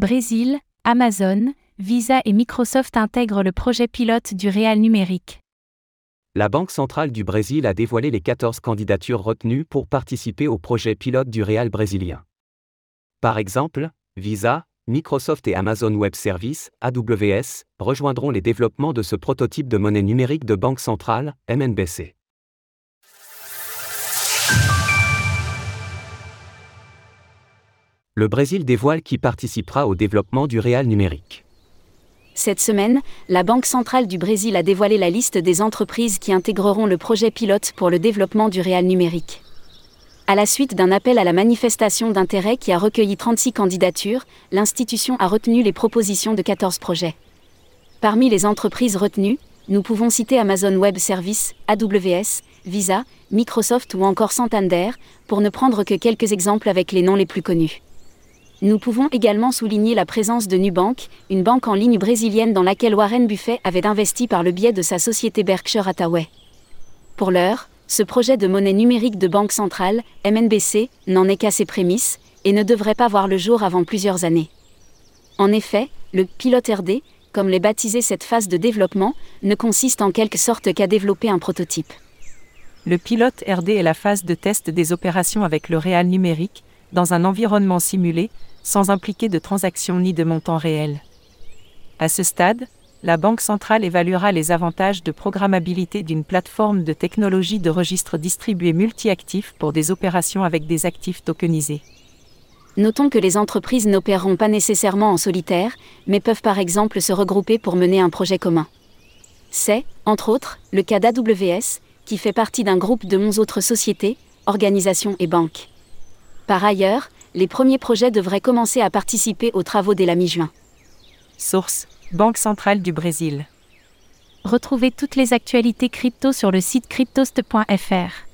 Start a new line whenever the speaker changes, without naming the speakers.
Brésil, Amazon, Visa et Microsoft intègrent le projet pilote du Réal numérique.
La Banque centrale du Brésil a dévoilé les 14 candidatures retenues pour participer au projet pilote du Réal brésilien. Par exemple, Visa, Microsoft et Amazon Web Services, AWS, rejoindront les développements de ce prototype de monnaie numérique de banque centrale, MNBC. Le Brésil dévoile qui participera au développement du réal numérique.
Cette semaine, la Banque centrale du Brésil a dévoilé la liste des entreprises qui intégreront le projet pilote pour le développement du réal numérique. À la suite d'un appel à la manifestation d'intérêt qui a recueilli 36 candidatures, l'institution a retenu les propositions de 14 projets. Parmi les entreprises retenues, nous pouvons citer Amazon Web Services, AWS, Visa, Microsoft ou encore Santander, pour ne prendre que quelques exemples avec les noms les plus connus. Nous pouvons également souligner la présence de Nubank, une banque en ligne brésilienne dans laquelle Warren Buffett avait investi par le biais de sa société Berkshire Hathaway. Pour l'heure, ce projet de monnaie numérique de banque centrale, MNBC, n'en est qu'à ses prémices, et ne devrait pas voir le jour avant plusieurs années. En effet, le pilote RD, comme l'est baptisé cette phase de développement, ne consiste en quelque sorte qu'à développer un prototype.
Le pilote RD est la phase de test des opérations avec le réal numérique, dans un environnement simulé, sans impliquer de transactions ni de montants réels. À ce stade, la Banque centrale évaluera les avantages de programmabilité d'une plateforme de technologie de registre distribué multi-actifs pour des opérations avec des actifs tokenisés.
Notons que les entreprises n'opéreront pas nécessairement en solitaire, mais peuvent par exemple se regrouper pour mener un projet commun. C'est, entre autres, le cas d'AWS, qui fait partie d'un groupe de 11 autres sociétés, organisations et banques. Par ailleurs, les premiers projets devraient commencer à participer aux travaux dès la mi-juin.
Source Banque centrale du Brésil.
Retrouvez toutes les actualités crypto sur le site cryptost.fr.